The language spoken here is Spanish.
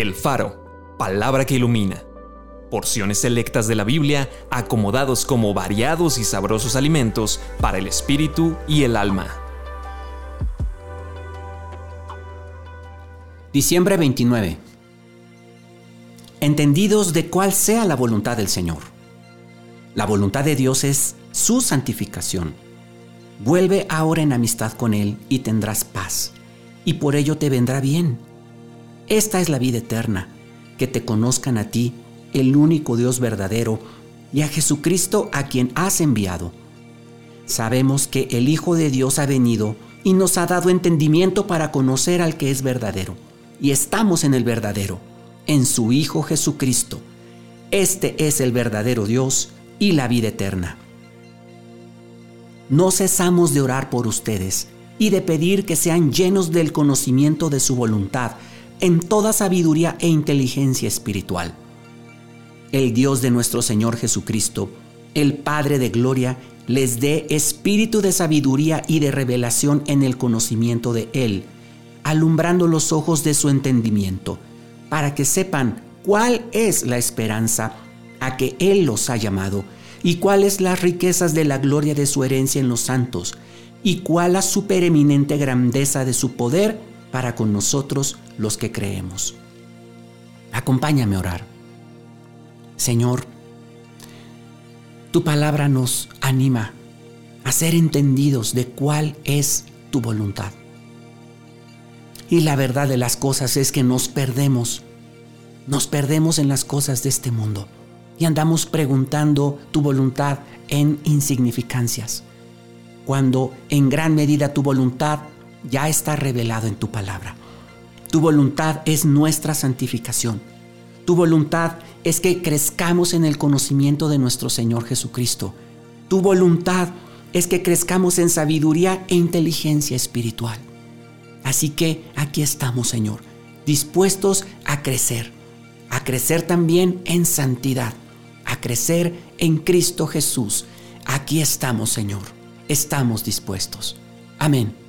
El Faro, palabra que ilumina. Porciones selectas de la Biblia acomodados como variados y sabrosos alimentos para el espíritu y el alma. Diciembre 29. Entendidos de cuál sea la voluntad del Señor. La voluntad de Dios es su santificación. Vuelve ahora en amistad con Él y tendrás paz, y por ello te vendrá bien esta es la vida eterna, que te conozcan a ti, el único Dios verdadero, y a Jesucristo a quien has enviado. Sabemos que el Hijo de Dios ha venido y nos ha dado entendimiento para conocer al que es verdadero, y estamos en el verdadero, en su Hijo Jesucristo. Este es el verdadero Dios y la vida eterna. No cesamos de orar por ustedes y de pedir que sean llenos del conocimiento de su voluntad, en toda sabiduría e inteligencia espiritual. El Dios de nuestro Señor Jesucristo, el Padre de Gloria, les dé espíritu de sabiduría y de revelación en el conocimiento de Él, alumbrando los ojos de su entendimiento, para que sepan cuál es la esperanza a que Él los ha llamado, y cuáles las riquezas de la gloria de su herencia en los santos, y cuál la supereminente grandeza de su poder para con nosotros los que creemos. Acompáñame a orar. Señor, tu palabra nos anima a ser entendidos de cuál es tu voluntad. Y la verdad de las cosas es que nos perdemos, nos perdemos en las cosas de este mundo y andamos preguntando tu voluntad en insignificancias, cuando en gran medida tu voluntad ya está revelado en tu palabra. Tu voluntad es nuestra santificación. Tu voluntad es que crezcamos en el conocimiento de nuestro Señor Jesucristo. Tu voluntad es que crezcamos en sabiduría e inteligencia espiritual. Así que aquí estamos, Señor, dispuestos a crecer, a crecer también en santidad, a crecer en Cristo Jesús. Aquí estamos, Señor, estamos dispuestos. Amén.